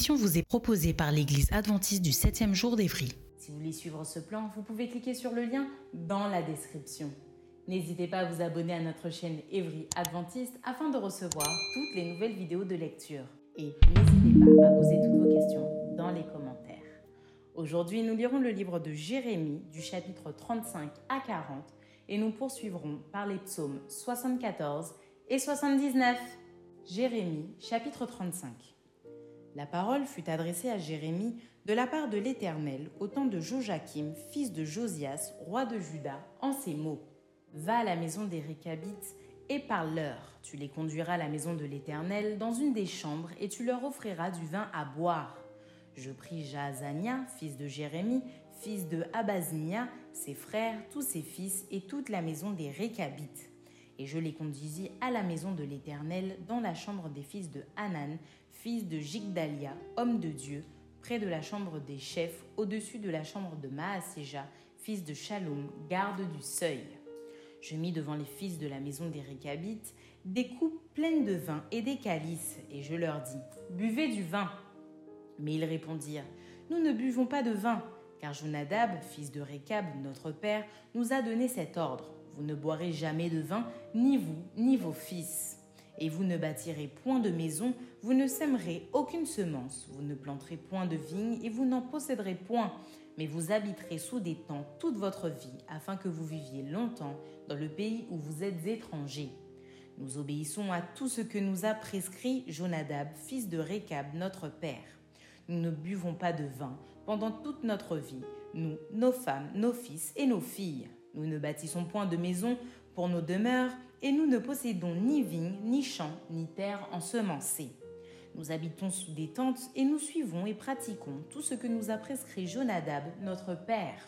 Émission vous est proposée par l'Église adventiste du 7e jour d'Évry. Si vous voulez suivre ce plan, vous pouvez cliquer sur le lien dans la description. N'hésitez pas à vous abonner à notre chaîne Évry Adventiste afin de recevoir toutes les nouvelles vidéos de lecture. Et n'hésitez pas à poser toutes vos questions dans les commentaires. Aujourd'hui, nous lirons le livre de Jérémie du chapitre 35 à 40 et nous poursuivrons par les psaumes 74 et 79. Jérémie chapitre 35. La parole fut adressée à Jérémie de la part de l'Éternel au temps de Joachim, fils de Josias, roi de Juda, en ces mots. Va à la maison des Récabites et parle-leur. Tu les conduiras à la maison de l'Éternel dans une des chambres et tu leur offriras du vin à boire. Je pris Jaazania, fils de Jérémie, fils de Abazinia, ses frères, tous ses fils et toute la maison des Récabites. Et je les conduisis à la maison de l'Éternel dans la chambre des fils de Hanan, fils de Jigdalia, homme de Dieu, près de la chambre des chefs, au-dessus de la chambre de Maaséja, fils de Shalom, garde du seuil. Je mis devant les fils de la maison des Récabites des coupes pleines de vin et des calices, et je leur dis Buvez du vin. Mais ils répondirent Nous ne buvons pas de vin, car Jonadab, fils de Récab, notre père, nous a donné cet ordre Vous ne boirez jamais de vin, ni vous, ni vos fils. Et vous ne bâtirez point de maison, vous ne sèmerez aucune semence, vous ne planterez point de vigne, et vous n'en posséderez point, mais vous habiterez sous des tents toute votre vie, afin que vous viviez longtemps dans le pays où vous êtes étrangers. Nous obéissons à tout ce que nous a prescrit Jonadab, fils de Récab, notre père. Nous ne buvons pas de vin pendant toute notre vie, nous, nos femmes, nos fils et nos filles. Nous ne bâtissons point de maison pour nos demeures, et nous ne possédons ni vignes, ni champs, ni terres ensemencées. Nous habitons sous des tentes et nous suivons et pratiquons tout ce que nous a prescrit Jonadab, notre père.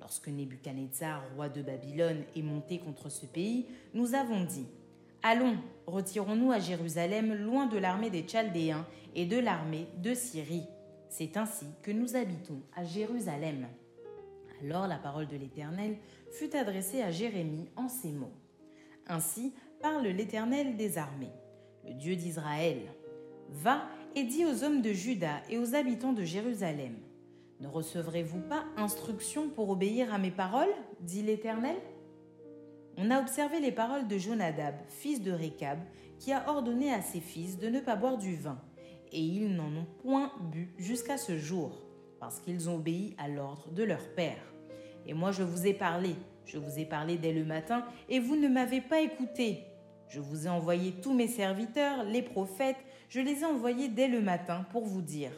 Lorsque Nebuchadnezzar, roi de Babylone, est monté contre ce pays, nous avons dit Allons, retirons-nous à Jérusalem, loin de l'armée des Chaldéens et de l'armée de Syrie. C'est ainsi que nous habitons à Jérusalem. Alors la parole de l'Éternel fut adressée à Jérémie en ces mots. Ainsi parle l'Éternel des armées, le Dieu d'Israël. Va et dis aux hommes de Juda et aux habitants de Jérusalem. Ne recevrez-vous pas instruction pour obéir à mes paroles dit l'Éternel? On a observé les paroles de Jonadab, fils de Récab, qui a ordonné à ses fils de ne pas boire du vin, et ils n'en ont point bu jusqu'à ce jour, parce qu'ils ont obéi à l'ordre de leur père. Et moi je vous ai parlé, je vous ai parlé dès le matin, et vous ne m'avez pas écouté. Je vous ai envoyé tous mes serviteurs, les prophètes, je les ai envoyés dès le matin pour vous dire,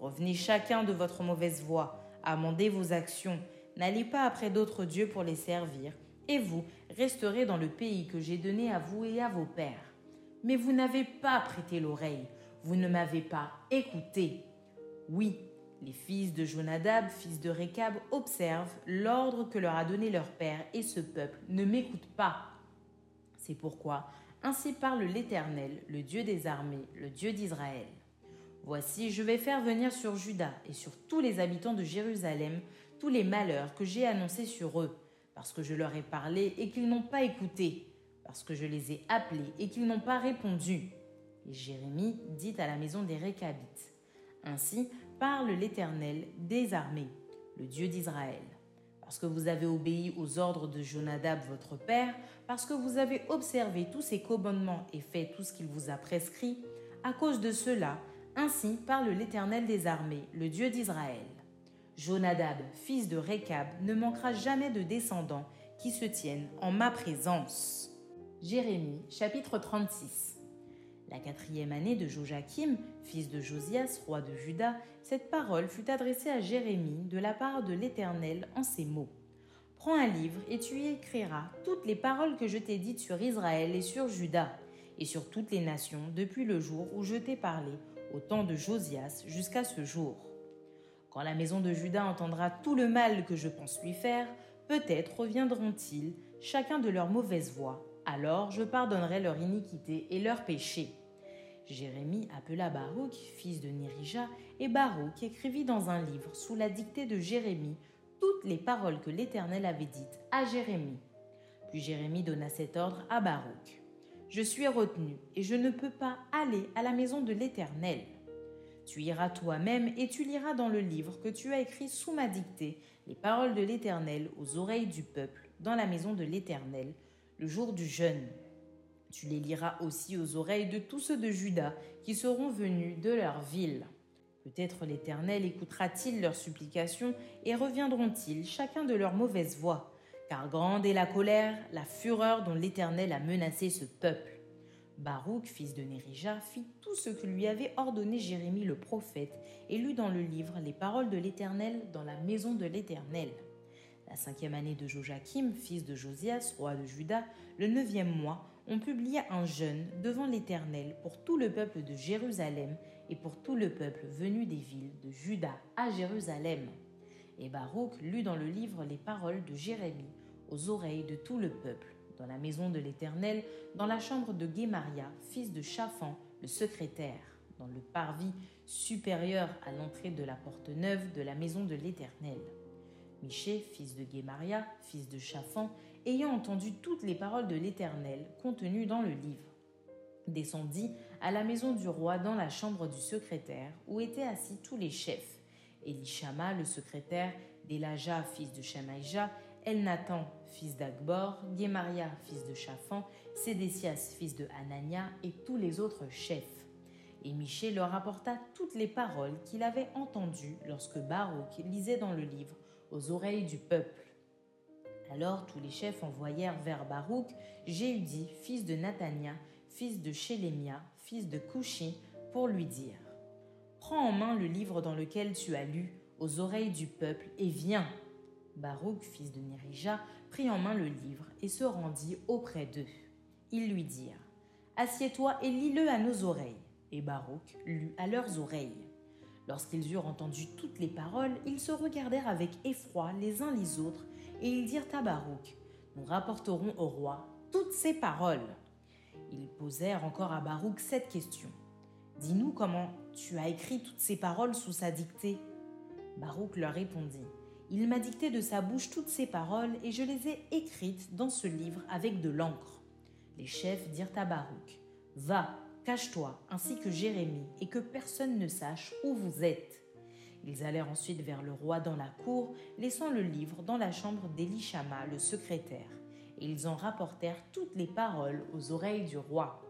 revenez chacun de votre mauvaise voie, amendez vos actions, n'allez pas après d'autres dieux pour les servir, et vous resterez dans le pays que j'ai donné à vous et à vos pères. Mais vous n'avez pas prêté l'oreille, vous ne m'avez pas écouté. Oui, les fils de Jonadab, fils de Récab, observent l'ordre que leur a donné leur père, et ce peuple ne m'écoute pas. C'est pourquoi ainsi parle l'Éternel, le Dieu des armées, le Dieu d'Israël. Voici, je vais faire venir sur Juda et sur tous les habitants de Jérusalem tous les malheurs que j'ai annoncés sur eux, parce que je leur ai parlé et qu'ils n'ont pas écouté, parce que je les ai appelés et qu'ils n'ont pas répondu. Et Jérémie dit à la maison des Récabites Ainsi parle l'Éternel des armées, le Dieu d'Israël. Parce que vous avez obéi aux ordres de Jonadab votre père, parce que vous avez observé tous ses commandements et fait tout ce qu'il vous a prescrit, à cause de cela, ainsi parle l'Éternel des armées, le Dieu d'Israël. Jonadab, fils de Récab, ne manquera jamais de descendants qui se tiennent en ma présence. Jérémie chapitre 36 La quatrième année de Joachim, fils de Josias, roi de Juda, cette parole fut adressée à Jérémie de la part de l'Éternel en ces mots. Prends un livre et tu y écriras toutes les paroles que je t'ai dites sur Israël et sur Juda, et sur toutes les nations depuis le jour où je t'ai parlé, au temps de Josias jusqu'à ce jour. Quand la maison de Juda entendra tout le mal que je pense lui faire, peut-être reviendront-ils, chacun de leur mauvaise voie alors je pardonnerai leur iniquité et leur péché. Jérémie appela Baruch, fils de Nérija, et Baruch écrivit dans un livre, sous la dictée de Jérémie, toutes les paroles que l'Éternel avait dites à Jérémie. Puis Jérémie donna cet ordre à Baruch. Je suis retenu, et je ne peux pas aller à la maison de l'Éternel. Tu iras toi-même et tu liras dans le livre que tu as écrit sous ma dictée les paroles de l'Éternel aux oreilles du peuple dans la maison de l'Éternel, le jour du jeûne. Tu les liras aussi aux oreilles de tous ceux de Juda qui seront venus de leur ville. Peut-être l'Éternel écoutera-t-il leurs supplications et reviendront-ils chacun de leur mauvaise voie, car grande est la colère, la fureur dont l'Éternel a menacé ce peuple. Baruch, fils de Nérija, fit tout ce que lui avait ordonné Jérémie le prophète et lut dans le livre les paroles de l'Éternel dans la maison de l'Éternel la cinquième année de Joachim, fils de Josias, roi de Juda, le neuvième mois, on publia un jeûne devant l'Éternel pour tout le peuple de Jérusalem et pour tout le peuple venu des villes de Juda à Jérusalem. Et Baruch lut dans le livre les paroles de Jérémie aux oreilles de tout le peuple, dans la maison de l'Éternel, dans la chambre de Guémaria, fils de Chaphan, le secrétaire, dans le parvis supérieur à l'entrée de la porte neuve de la maison de l'Éternel. Miché, fils de Guémaria, fils de Chaphan, ayant entendu toutes les paroles de l'Éternel contenues dans le livre, descendit à la maison du roi dans la chambre du secrétaire, où étaient assis tous les chefs. Elishama, le secrétaire, Delaja, fils de Shemaïja, Elnathan, fils d'Agbor, Guémaria, fils de Chaphan, Sédécias, fils de Hanania, et tous les autres chefs. Et Miché leur rapporta toutes les paroles qu'il avait entendues lorsque Baruch lisait dans le livre aux oreilles du peuple. Alors tous les chefs envoyèrent vers Baruch Jéhudi, fils de Nathania, fils de Shélémia, fils de Couchi, pour lui dire Prends en main le livre dans lequel tu as lu aux oreilles du peuple et viens. Baruch, fils de Nérija, prit en main le livre et se rendit auprès d'eux. Ils lui dirent Assieds-toi et lis-le à nos oreilles. Et Baruch lut à leurs oreilles. Lorsqu'ils eurent entendu toutes les paroles, ils se regardèrent avec effroi les uns les autres, et ils dirent à Baruch, Nous rapporterons au roi toutes ces paroles. Ils posèrent encore à Baruch cette question. Dis-nous comment tu as écrit toutes ces paroles sous sa dictée. Baruch leur répondit, Il m'a dicté de sa bouche toutes ces paroles, et je les ai écrites dans ce livre avec de l'encre. Les chefs dirent à Baruch, Va, Cache-toi, ainsi que Jérémie, et que personne ne sache où vous êtes. Ils allèrent ensuite vers le roi dans la cour, laissant le livre dans la chambre d'Elishama, le secrétaire, et ils en rapportèrent toutes les paroles aux oreilles du roi.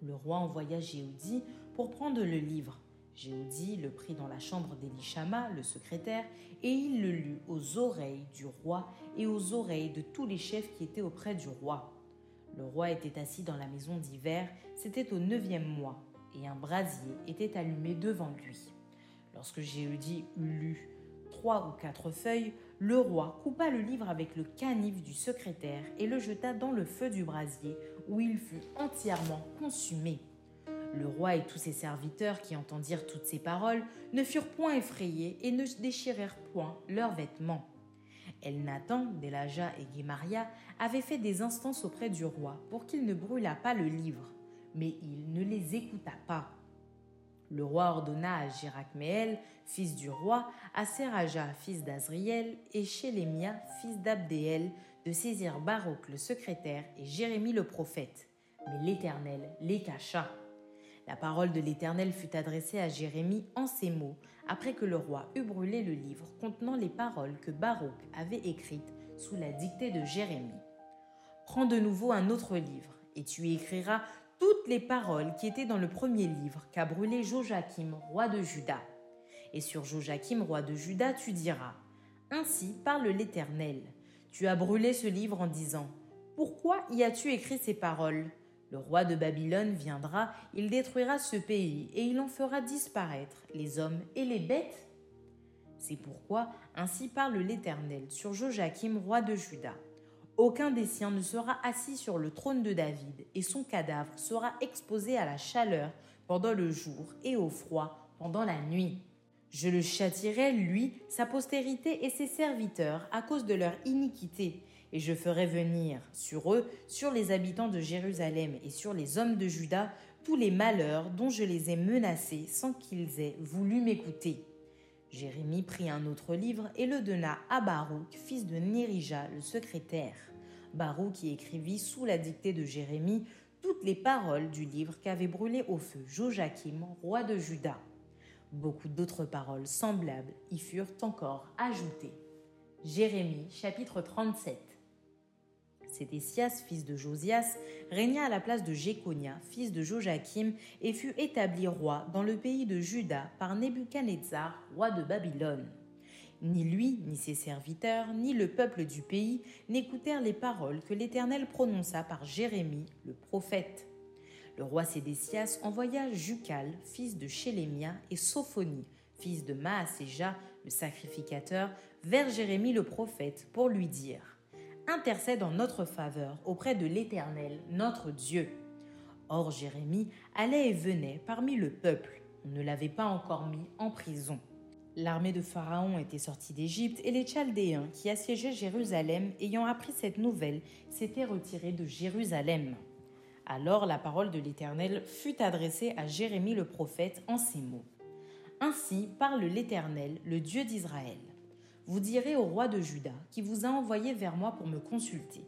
Le roi envoya Jéhoudi pour prendre le livre. Jéhoudi le prit dans la chambre d'Elishama, le secrétaire, et il le lut aux oreilles du roi et aux oreilles de tous les chefs qui étaient auprès du roi. Le roi était assis dans la maison d'hiver, c'était au neuvième mois, et un brasier était allumé devant lui. Lorsque Jéhudi eut lu trois ou quatre feuilles, le roi coupa le livre avec le canif du secrétaire et le jeta dans le feu du brasier, où il fut entièrement consumé. Le roi et tous ses serviteurs qui entendirent toutes ces paroles ne furent point effrayés et ne déchirèrent point leurs vêtements. Elnathan, Delaja et Guémaria avaient fait des instances auprès du roi pour qu'il ne brûlât pas le livre, mais il ne les écouta pas. Le roi ordonna à Jirachméel, fils du roi, à Seraja, fils d'Azriel, et Shélémia, fils d'Abdéel, de saisir Baruch le secrétaire et Jérémie le prophète. Mais l'Éternel les cacha. La parole de l'Éternel fut adressée à Jérémie en ces mots, après que le roi eut brûlé le livre contenant les paroles que Baruch avait écrites sous la dictée de Jérémie. Prends de nouveau un autre livre, et tu y écriras toutes les paroles qui étaient dans le premier livre qu'a brûlé Joachim, roi de Juda. Et sur Joachim, roi de Juda, tu diras Ainsi parle l'Éternel. Tu as brûlé ce livre en disant Pourquoi y as-tu écrit ces paroles? Le roi de Babylone viendra, il détruira ce pays, et il en fera disparaître les hommes et les bêtes C'est pourquoi ainsi parle l'Éternel sur Joachim, roi de Juda. Aucun des siens ne sera assis sur le trône de David, et son cadavre sera exposé à la chaleur pendant le jour et au froid pendant la nuit. Je le châtirai, lui, sa postérité et ses serviteurs, à cause de leur iniquité, et je ferai venir sur eux, sur les habitants de Jérusalem et sur les hommes de Juda, tous les malheurs dont je les ai menacés sans qu'ils aient voulu m'écouter. Jérémie prit un autre livre et le donna à Baruch, fils de Nérija, le secrétaire. Baruch y écrivit sous la dictée de Jérémie toutes les paroles du livre qu'avait brûlé au feu Joachim, roi de Juda. Beaucoup d'autres paroles semblables y furent encore ajoutées. Jérémie chapitre 37 Sédécias, fils de Josias, régna à la place de Jéconia, fils de Joachim, et fut établi roi dans le pays de Juda par Nebuchadnezzar, roi de Babylone. Ni lui, ni ses serviteurs, ni le peuple du pays n'écoutèrent les paroles que l'Éternel prononça par Jérémie, le prophète. Le roi Sédécias envoya Jucal, fils de Chélémia, et Sophonie, fils de Maaséja, le sacrificateur, vers Jérémie le prophète pour lui dire Intercède en notre faveur auprès de l'Éternel, notre Dieu. Or Jérémie allait et venait parmi le peuple. On ne l'avait pas encore mis en prison. L'armée de Pharaon était sortie d'Égypte et les Chaldéens qui assiégeaient Jérusalem, ayant appris cette nouvelle, s'étaient retirés de Jérusalem. Alors la parole de l'Éternel fut adressée à Jérémie le prophète en ces mots. Ainsi parle l'Éternel, le Dieu d'Israël. Vous direz au roi de Juda, qui vous a envoyé vers moi pour me consulter.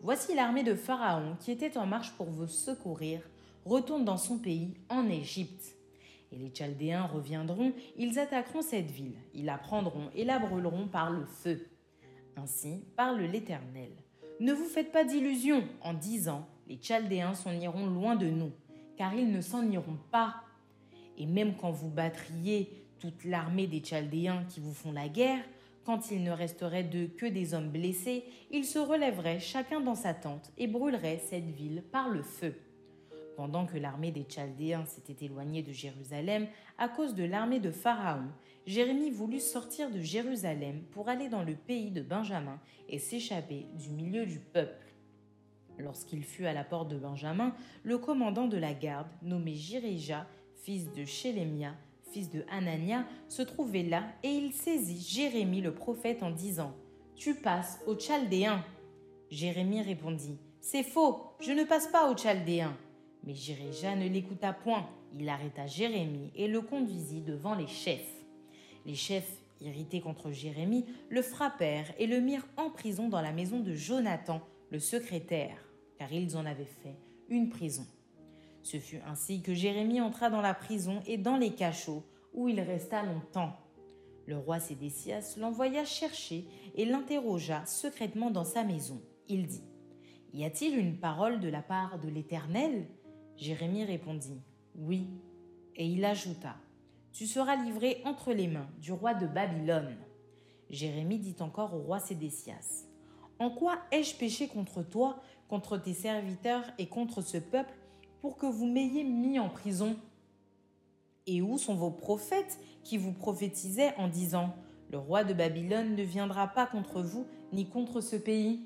Voici l'armée de Pharaon qui était en marche pour vous secourir, retourne dans son pays, en Égypte. Et les Chaldéens reviendront, ils attaqueront cette ville, ils la prendront et la brûleront par le feu. Ainsi parle l'Éternel. Ne vous faites pas d'illusions en disant Les Chaldéens s'en iront loin de nous, car ils ne s'en iront pas. Et même quand vous battriez toute l'armée des Chaldéens qui vous font la guerre, quand il ne resterait d'eux que des hommes blessés, ils se relèveraient chacun dans sa tente et brûleraient cette ville par le feu. Pendant que l'armée des Chaldéens s'était éloignée de Jérusalem à cause de l'armée de Pharaon, Jérémie voulut sortir de Jérusalem pour aller dans le pays de Benjamin et s'échapper du milieu du peuple. Lorsqu'il fut à la porte de Benjamin, le commandant de la garde, nommé Jirija, fils de Shélémia, fils de Hanania, se trouvait là et il saisit Jérémie le prophète en disant Tu passes aux Chaldéens. Jérémie répondit C'est faux, je ne passe pas aux Chaldéens. Mais Jéréja ne l'écouta point. Il arrêta Jérémie et le conduisit devant les chefs. Les chefs, irrités contre Jérémie, le frappèrent et le mirent en prison dans la maison de Jonathan, le secrétaire, car ils en avaient fait une prison. Ce fut ainsi que Jérémie entra dans la prison et dans les cachots, où il resta longtemps. Le roi Sédécias l'envoya chercher et l'interrogea secrètement dans sa maison. Il dit Y a-t-il une parole de la part de l'Éternel? Jérémie répondit Oui. Et il ajouta Tu seras livré entre les mains du roi de Babylone. Jérémie dit encore au roi Sédécias En quoi ai-je péché contre toi, contre tes serviteurs et contre ce peuple, pour que vous m'ayez mis en prison Et où sont vos prophètes qui vous prophétisaient en disant Le roi de Babylone ne viendra pas contre vous ni contre ce pays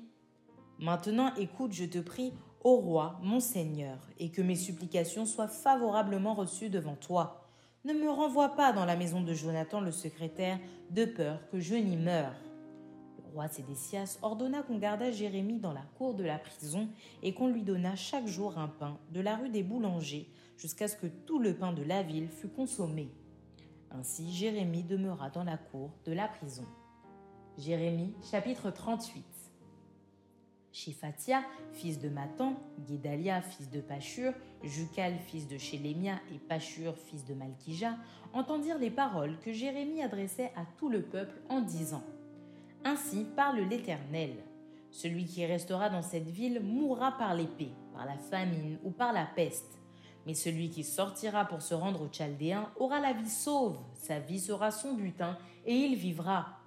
Maintenant écoute, je te prie, au roi, mon Seigneur, et que mes supplications soient favorablement reçues devant toi. Ne me renvoie pas dans la maison de Jonathan le secrétaire, de peur que je n'y meure. Roi Sédécias ordonna qu'on gardât Jérémie dans la cour de la prison et qu'on lui donnât chaque jour un pain de la rue des boulangers jusqu'à ce que tout le pain de la ville fût consommé. Ainsi Jérémie demeura dans la cour de la prison. Jérémie chapitre 38 Shiphatia, fils de Matan, Guédalia, fils de Pachur, Jucal, fils de Shélémia, et Pachur, fils de Malkija, entendirent les paroles que Jérémie adressait à tout le peuple en disant Ainsi parle l'Éternel. Celui qui restera dans cette ville mourra par l'épée, par la famine ou par la peste. Mais celui qui sortira pour se rendre aux Chaldéens aura la vie sauve, sa vie sera son butin, et il vivra.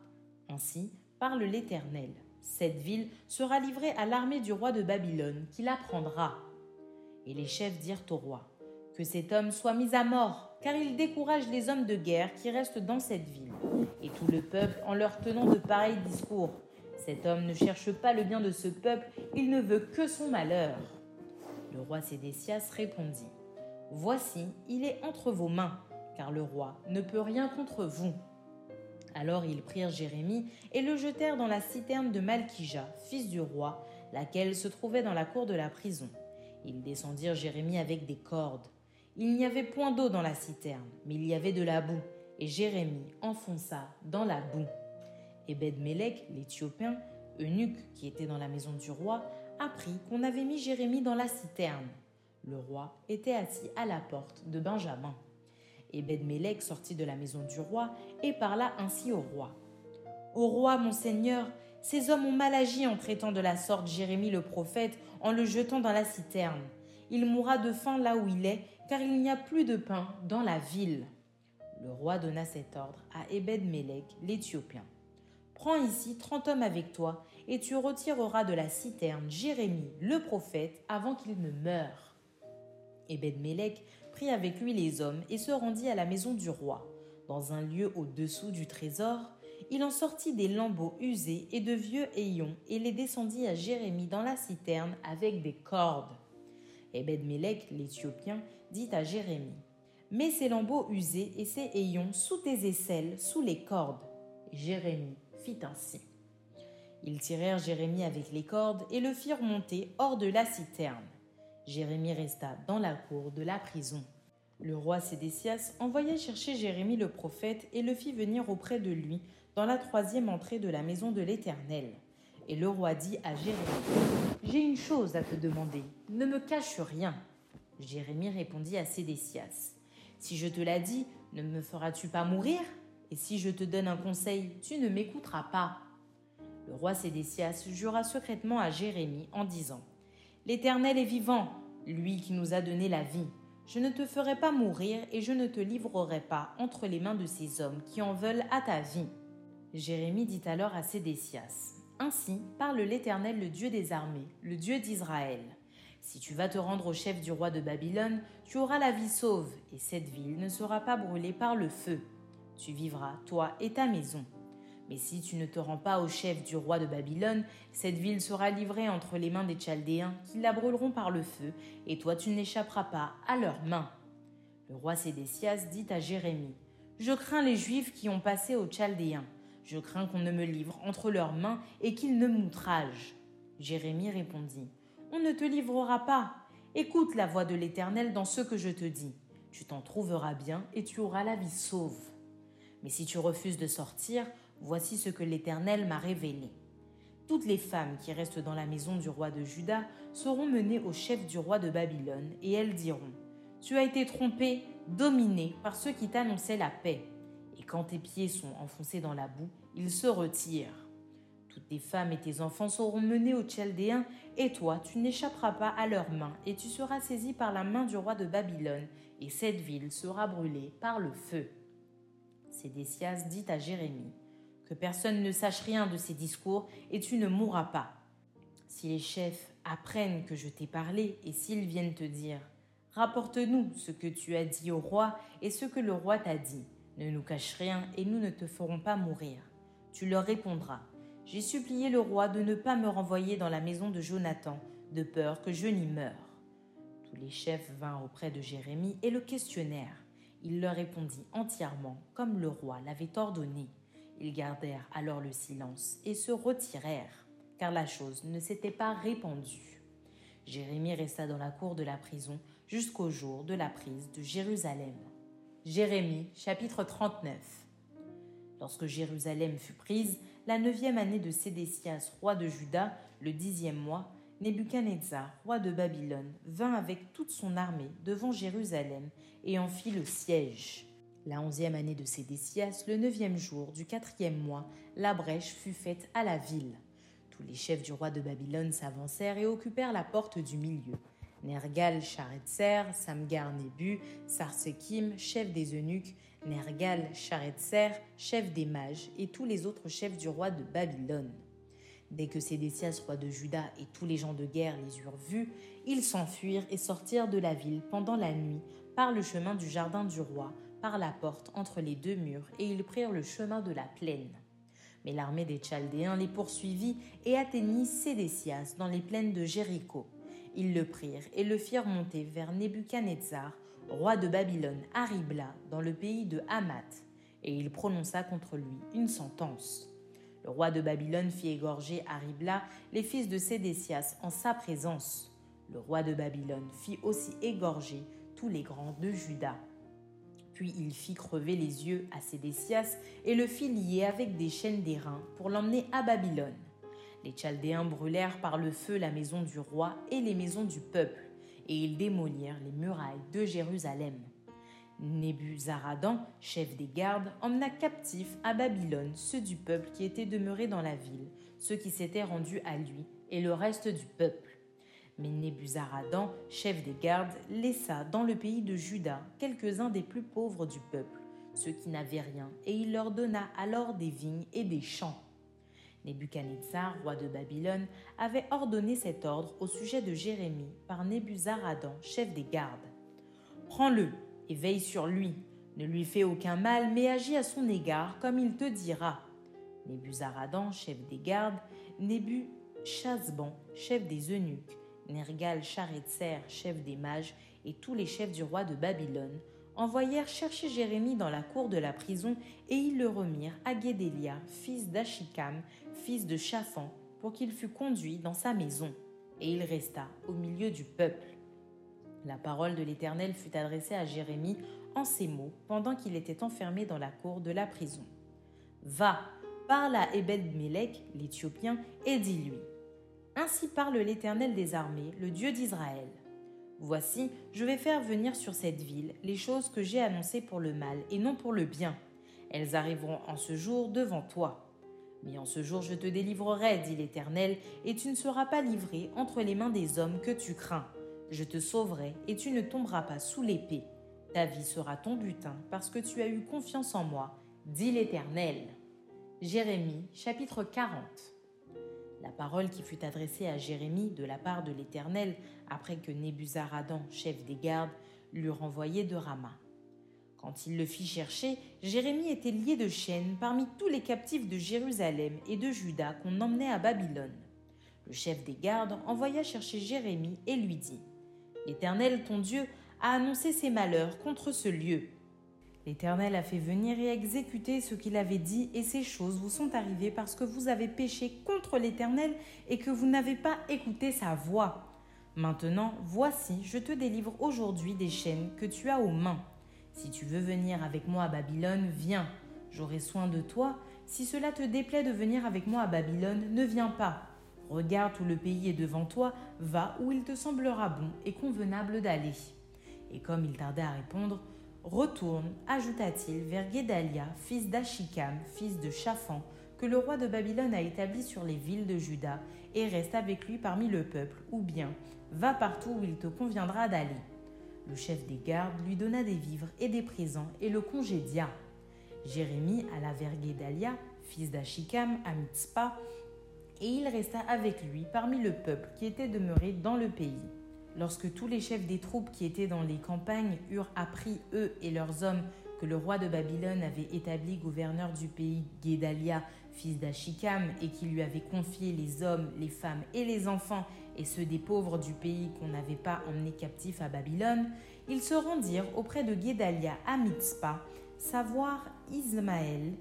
Ainsi parle l'Éternel Cette ville sera livrée à l'armée du roi de Babylone, qui la prendra. Et les chefs dirent au roi, Que cet homme soit mis à mort, car il décourage les hommes de guerre qui restent dans cette ville, et tout le peuple en leur tenant de pareils discours. Cet homme ne cherche pas le bien de ce peuple, il ne veut que son malheur. Le roi Sédécias répondit, Voici, il est entre vos mains, car le roi ne peut rien contre vous. Alors ils prirent Jérémie et le jetèrent dans la citerne de Malkija, fils du roi, laquelle se trouvait dans la cour de la prison. Ils descendirent Jérémie avec des cordes. Il n'y avait point d'eau dans la citerne, mais il y avait de la boue, et Jérémie enfonça dans la boue. Ebed-Mélec, l'Éthiopien, eunuque qui était dans la maison du roi, apprit qu'on avait mis Jérémie dans la citerne. Le roi était assis à la porte de Benjamin. Ebed-Mélec sortit de la maison du roi et parla ainsi au roi. Au roi, mon seigneur, ces hommes ont mal agi en traitant de la sorte Jérémie le prophète en le jetant dans la citerne. Il mourra de faim là où il est, car il n'y a plus de pain dans la ville. Le roi donna cet ordre à Ebed-Mélec, l'Éthiopien. Prends ici trente hommes avec toi, et tu retireras de la citerne Jérémie le prophète avant qu'il ne meure. Ebed-Mélec prit avec lui les hommes et se rendit à la maison du roi. Dans un lieu au-dessous du trésor, il en sortit des lambeaux usés et de vieux ayons et les descendit à Jérémie dans la citerne avec des cordes. Ebed-Mélec, l'Éthiopien, dit à Jérémie Mets ces lambeaux usés et ces ayons sous tes aisselles, sous les cordes. Jérémie fit ainsi. Ils tirèrent Jérémie avec les cordes et le firent monter hors de la citerne. Jérémie resta dans la cour de la prison. Le roi Sédécias envoya chercher Jérémie le prophète et le fit venir auprès de lui dans la troisième entrée de la maison de l'Éternel. Et le roi dit à Jérémie, J'ai une chose à te demander, ne me cache rien. Jérémie répondit à Sédécias, Si je te l'ai dit, ne me feras-tu pas mourir? Et si je te donne un conseil, tu ne m'écouteras pas. Le roi Sédécias jura secrètement à Jérémie en disant, L'Éternel est vivant, lui qui nous a donné la vie. Je ne te ferai pas mourir et je ne te livrerai pas entre les mains de ces hommes qui en veulent à ta vie. Jérémie dit alors à Sédécias, Ainsi parle l'Éternel, le Dieu des armées, le Dieu d'Israël. Si tu vas te rendre au chef du roi de Babylone, tu auras la vie sauve, et cette ville ne sera pas brûlée par le feu. Tu vivras, toi et ta maison. Mais si tu ne te rends pas au chef du roi de Babylone, cette ville sera livrée entre les mains des Chaldéens, qui la brûleront par le feu, et toi tu n'échapperas pas à leurs mains. Le roi Sédécias dit à Jérémie Je crains les Juifs qui ont passé aux Chaldéens. Je crains qu'on ne me livre entre leurs mains et qu'ils ne m'outragent. Jérémie répondit On ne te livrera pas. Écoute la voix de l'Éternel dans ce que je te dis. Tu t'en trouveras bien et tu auras la vie sauve. Mais si tu refuses de sortir, Voici ce que l'Éternel m'a révélé. Toutes les femmes qui restent dans la maison du roi de Juda seront menées au chef du roi de Babylone, et elles diront Tu as été trompé, dominé par ceux qui t'annonçaient la paix. Et quand tes pieds sont enfoncés dans la boue, ils se retirent. Toutes tes femmes et tes enfants seront menés aux Chaldéens, et toi, tu n'échapperas pas à leurs mains, et tu seras saisi par la main du roi de Babylone, et cette ville sera brûlée par le feu. Sédécias dit à Jérémie que personne ne sache rien de ces discours, et tu ne mourras pas. Si les chefs apprennent que je t'ai parlé, et s'ils viennent te dire Rapporte-nous ce que tu as dit au roi et ce que le roi t'a dit. Ne nous cache rien et nous ne te ferons pas mourir. Tu leur répondras J'ai supplié le roi de ne pas me renvoyer dans la maison de Jonathan, de peur que je n'y meure. Tous les chefs vinrent auprès de Jérémie et le questionnèrent. Il leur répondit entièrement comme le roi l'avait ordonné. Ils gardèrent alors le silence et se retirèrent, car la chose ne s'était pas répandue. Jérémie resta dans la cour de la prison jusqu'au jour de la prise de Jérusalem. Jérémie chapitre 39 Lorsque Jérusalem fut prise, la neuvième année de Sédécias, roi de Juda, le dixième mois, Nebuchadnezzar, roi de Babylone, vint avec toute son armée devant Jérusalem et en fit le siège. La onzième année de Sédécias, le neuvième jour du quatrième mois, la brèche fut faite à la ville. Tous les chefs du roi de Babylone s'avancèrent et occupèrent la porte du milieu. Nergal Charetzer, Samgar Nebu, Sarsekim, chef des eunuques, Nergal Charetzer, chef des mages, et tous les autres chefs du roi de Babylone. Dès que Sédécias, roi de Juda, et tous les gens de guerre les eurent vus, ils s'enfuirent et sortirent de la ville pendant la nuit par le chemin du jardin du roi, par la porte entre les deux murs, et ils prirent le chemin de la plaine. Mais l'armée des Chaldéens les poursuivit et atteignit Sédécias dans les plaines de Jéricho. Ils le prirent et le firent monter vers Nebuchadnezzar, roi de Babylone, à Ribla, dans le pays de Hamath, et il prononça contre lui une sentence. Le roi de Babylone fit égorger à les fils de Sédécias en sa présence. Le roi de Babylone fit aussi égorger tous les grands de Juda. Puis il fit crever les yeux à Sédécias et le fit lier avec des chaînes d'airain pour l'emmener à Babylone. Les Chaldéens brûlèrent par le feu la maison du roi et les maisons du peuple, et ils démolirent les murailles de Jérusalem. Nebuzaradan, chef des gardes, emmena captifs à Babylone ceux du peuple qui étaient demeurés dans la ville, ceux qui s'étaient rendus à lui, et le reste du peuple. Mais Nebuzaradan, chef des gardes, laissa dans le pays de Juda quelques-uns des plus pauvres du peuple, ceux qui n'avaient rien, et il leur donna alors des vignes et des champs. Nebuchadnezzar, roi de Babylone, avait ordonné cet ordre au sujet de Jérémie par Nebuzaradan, chef des gardes. Prends-le et veille sur lui. Ne lui fais aucun mal, mais agis à son égard comme il te dira. Nebuzaradan, chef des gardes, Nebu Chasban, chef des eunuques, Nergal Charetzer, chef des mages, et tous les chefs du roi de Babylone, envoyèrent chercher Jérémie dans la cour de la prison, et ils le remirent à Guédélia, fils d'Achikam, fils de Chaphan, pour qu'il fût conduit dans sa maison. Et il resta au milieu du peuple. La parole de l'Éternel fut adressée à Jérémie en ces mots pendant qu'il était enfermé dans la cour de la prison. Va, parle à Ebed-Mélec, l'Éthiopien, et dis-lui Ainsi parle l'Éternel des armées, le Dieu d'Israël. Voici, je vais faire venir sur cette ville les choses que j'ai annoncées pour le mal et non pour le bien. Elles arriveront en ce jour devant toi. Mais en ce jour je te délivrerai, dit l'Éternel, et tu ne seras pas livré entre les mains des hommes que tu crains. Je te sauverai, et tu ne tomberas pas sous l'épée. Ta vie sera ton butin, parce que tu as eu confiance en moi, dit l'Éternel. Jérémie chapitre 40 La parole qui fut adressée à Jérémie de la part de l'Éternel après que Nébuzaradan, chef des gardes, l'eut renvoyé de Rama. Quand il le fit chercher, Jérémie était lié de chaînes parmi tous les captifs de Jérusalem et de Juda qu'on emmenait à Babylone. Le chef des gardes envoya chercher Jérémie et lui dit L'Éternel, ton Dieu, a annoncé ses malheurs contre ce lieu. L'Éternel a fait venir et exécuter ce qu'il avait dit, et ces choses vous sont arrivées parce que vous avez péché contre l'Éternel et que vous n'avez pas écouté sa voix. Maintenant, voici, je te délivre aujourd'hui des chaînes que tu as aux mains. Si tu veux venir avec moi à Babylone, viens. J'aurai soin de toi. Si cela te déplaît de venir avec moi à Babylone, ne viens pas. Regarde où le pays est devant toi, va où il te semblera bon et convenable d'aller. Et comme il tardait à répondre, Retourne, ajouta-t-il, vers Guédalia, fils d'Achikam, fils de Chaphan, que le roi de Babylone a établi sur les villes de Juda, et reste avec lui parmi le peuple, ou bien va partout où il te conviendra d'aller. Le chef des gardes lui donna des vivres et des présents et le congédia. Jérémie alla vers Guédalia, fils d'Achikam, à Mitzpah, et il resta avec lui parmi le peuple qui était demeuré dans le pays. Lorsque tous les chefs des troupes qui étaient dans les campagnes eurent appris, eux et leurs hommes, que le roi de Babylone avait établi gouverneur du pays Guédalia, fils d'Achikam, et qu'il lui avait confié les hommes, les femmes et les enfants, et ceux des pauvres du pays qu'on n'avait pas emmenés captifs à Babylone, ils se rendirent auprès de Guédalia à Mitzpah, savoir Ismaël,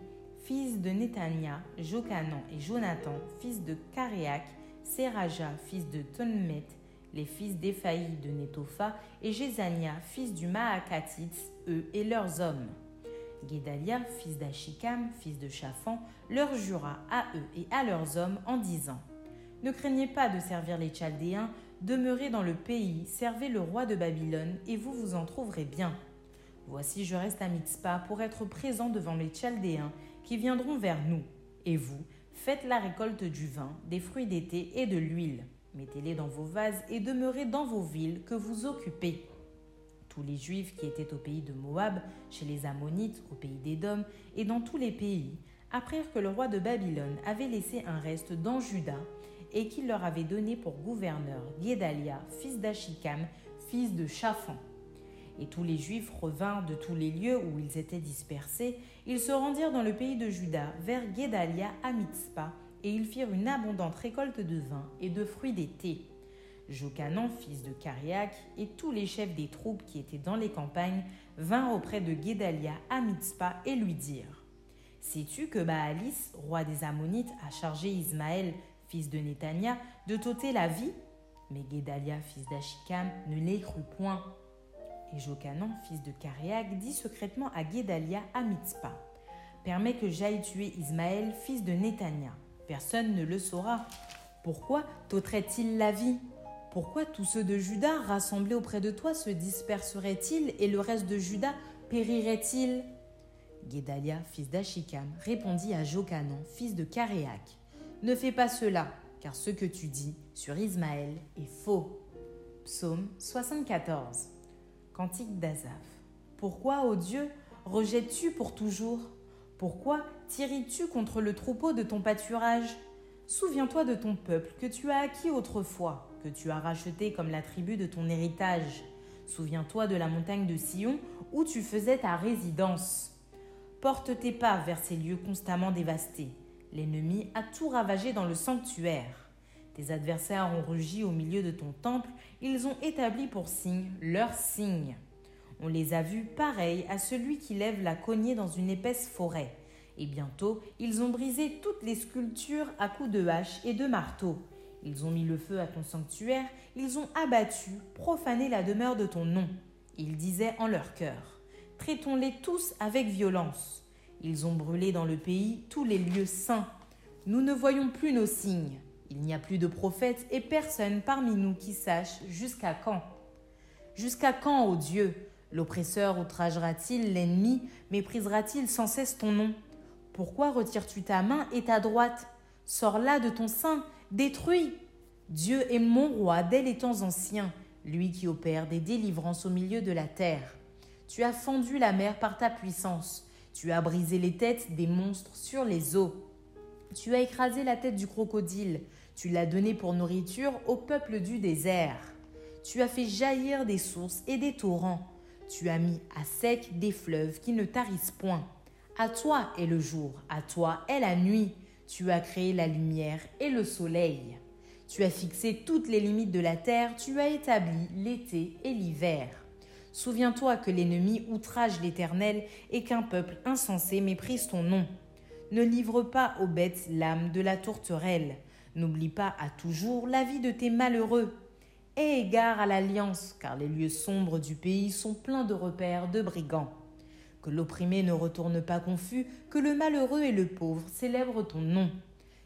fils de Netania, Jokanan et Jonathan, fils de Karéak, Seraja, fils de Tonmet, les fils d'Éphaï de Netopha, et Jézania, fils du Maakatitz, eux et leurs hommes. Guédalia, fils d'Achikam, fils de Chaphan, leur jura à eux et à leurs hommes en disant Ne craignez pas de servir les Chaldéens, demeurez dans le pays, servez le roi de Babylone, et vous vous en trouverez bien. Voici, je reste à Mitzpah pour être présent devant les Chaldéens qui viendront vers nous. Et vous, faites la récolte du vin, des fruits d'été et de l'huile. Mettez-les dans vos vases et demeurez dans vos villes que vous occupez. Tous les Juifs qui étaient au pays de Moab, chez les Ammonites, au pays d'Édom et dans tous les pays, apprirent que le roi de Babylone avait laissé un reste dans Juda et qu'il leur avait donné pour gouverneur Guédalia, fils d'Achikam, fils de Shaphan. Et tous les Juifs revinrent de tous les lieux où ils étaient dispersés. Ils se rendirent dans le pays de Juda, vers Guédalia à Mitzpah, et ils firent une abondante récolte de vin et de fruits d'été. Fils de Cariac, et tous les chefs des troupes qui étaient dans les campagnes vinrent auprès de Guédalia à Mitzpah et lui dirent Sais-tu que Baalis, roi des Ammonites, a chargé Ismaël, fils de Netania, de t'ôter la vie? Mais Guédalia, fils d'Achikam, ne les crut point. Et Jocanan, fils de Cariac, dit secrètement à Guédalia à Mitzpah Permets que j'aille tuer Ismaël, fils de Netania. Personne ne le saura. Pourquoi t'ôterait-il la vie? Pourquoi tous ceux de Juda rassemblés auprès de toi se disperseraient-ils et le reste de Juda périrait-il Guédalia, fils d'Achikam, répondit à Jocanan, fils de Caréac Ne fais pas cela, car ce que tu dis sur Ismaël est faux. Psaume 74 Cantique d'Azaph Pourquoi, ô Dieu, rejettes-tu pour toujours Pourquoi tiris-tu contre le troupeau de ton pâturage? Souviens-toi de ton peuple que tu as acquis autrefois que tu as racheté comme la tribu de ton héritage. Souviens-toi de la montagne de Sion où tu faisais ta résidence. Porte tes pas vers ces lieux constamment dévastés. L'ennemi a tout ravagé dans le sanctuaire. Tes adversaires ont rugi au milieu de ton temple, ils ont établi pour signe leur signe. On les a vus pareils à celui qui lève la cognée dans une épaisse forêt. Et bientôt, ils ont brisé toutes les sculptures à coups de hache et de marteau. Ils ont mis le feu à ton sanctuaire, ils ont abattu, profané la demeure de ton nom. Ils disaient en leur cœur Traitons-les tous avec violence. Ils ont brûlé dans le pays tous les lieux saints. Nous ne voyons plus nos signes. Il n'y a plus de prophètes et personne parmi nous qui sache jusqu'à quand. Jusqu'à quand, ô Dieu, l'oppresseur outragera-t-il l'ennemi, méprisera-t-il sans cesse ton nom? Pourquoi retires-tu ta main et ta droite? Sors là de ton sein détruit. Dieu est mon roi dès les temps anciens, lui qui opère des délivrances au milieu de la terre. Tu as fendu la mer par ta puissance, tu as brisé les têtes des monstres sur les eaux. Tu as écrasé la tête du crocodile, tu l'as donné pour nourriture au peuple du désert. Tu as fait jaillir des sources et des torrents. Tu as mis à sec des fleuves qui ne tarissent point. À toi est le jour, à toi est la nuit. Tu as créé la lumière et le soleil. Tu as fixé toutes les limites de la terre, tu as établi l'été et l'hiver. Souviens-toi que l'ennemi outrage l'Éternel et qu'un peuple insensé méprise ton nom. Ne livre pas aux bêtes l'âme de la tourterelle. N'oublie pas à toujours la vie de tes malheureux. Aie égard à l'alliance, car les lieux sombres du pays sont pleins de repères de brigands que l'opprimé ne retourne pas confus, que le malheureux et le pauvre célèbrent ton nom.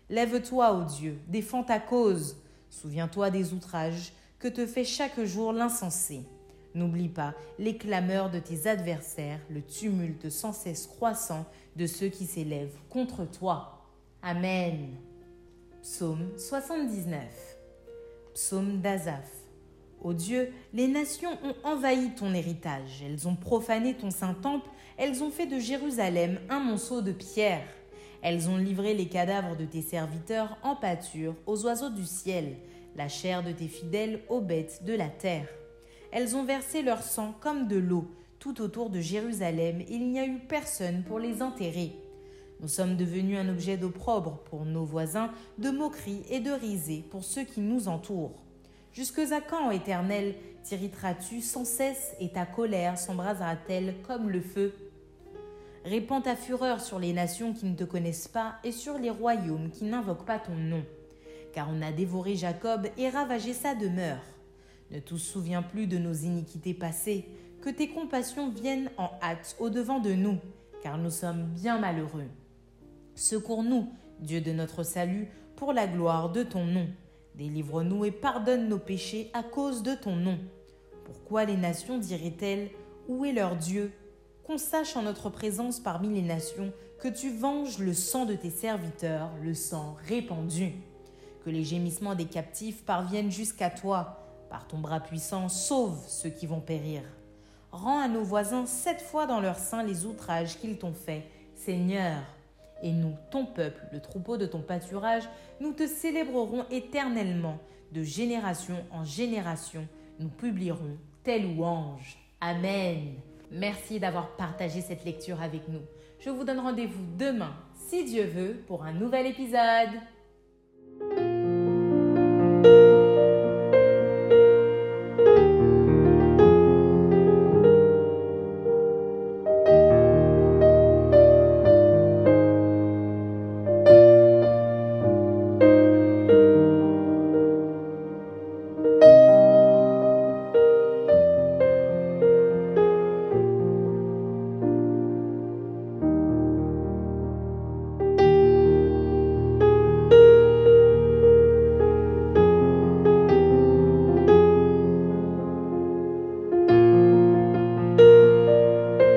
Lève-toi, ô Dieu, défends ta cause. Souviens-toi des outrages que te fait chaque jour l'insensé. N'oublie pas les clameurs de tes adversaires, le tumulte sans cesse croissant de ceux qui s'élèvent contre toi. Amen. Psaume 79. Psaume d'Azaph. Ô Dieu, les nations ont envahi ton héritage, elles ont profané ton saint temple, elles ont fait de Jérusalem un monceau de pierres. Elles ont livré les cadavres de tes serviteurs en pâture aux oiseaux du ciel, la chair de tes fidèles aux bêtes de la terre. Elles ont versé leur sang comme de l'eau tout autour de Jérusalem, il n'y a eu personne pour les enterrer. Nous sommes devenus un objet d'opprobre pour nos voisins, de moquerie et de risée pour ceux qui nous entourent. Jusque à quand, Éternel, t'irriteras-tu sans cesse et ta colère s'embrasera-t-elle comme le feu? Répands ta fureur sur les nations qui ne te connaissent pas et sur les royaumes qui n'invoquent pas ton nom. Car on a dévoré Jacob et ravagé sa demeure. Ne te souviens plus de nos iniquités passées, que tes compassions viennent en hâte au-devant de nous, car nous sommes bien malheureux. Secours-nous, Dieu de notre salut, pour la gloire de ton nom. Délivre-nous et pardonne nos péchés à cause de ton nom. Pourquoi les nations diraient-elles Où est leur Dieu? Qu'on sache en notre présence parmi les nations que tu venges le sang de tes serviteurs, le sang répandu. Que les gémissements des captifs parviennent jusqu'à toi. Par ton bras puissant, sauve ceux qui vont périr. Rends à nos voisins sept fois dans leur sein les outrages qu'ils t'ont faits, Seigneur, Et nous, ton peuple, le troupeau de ton pâturage, nous te célébrerons éternellement. De génération en génération, nous publierons tes louanges. Amen. Merci d'avoir partagé cette lecture avec nous. Je vous donne rendez-vous demain, si Dieu veut, pour un nouvel épisode.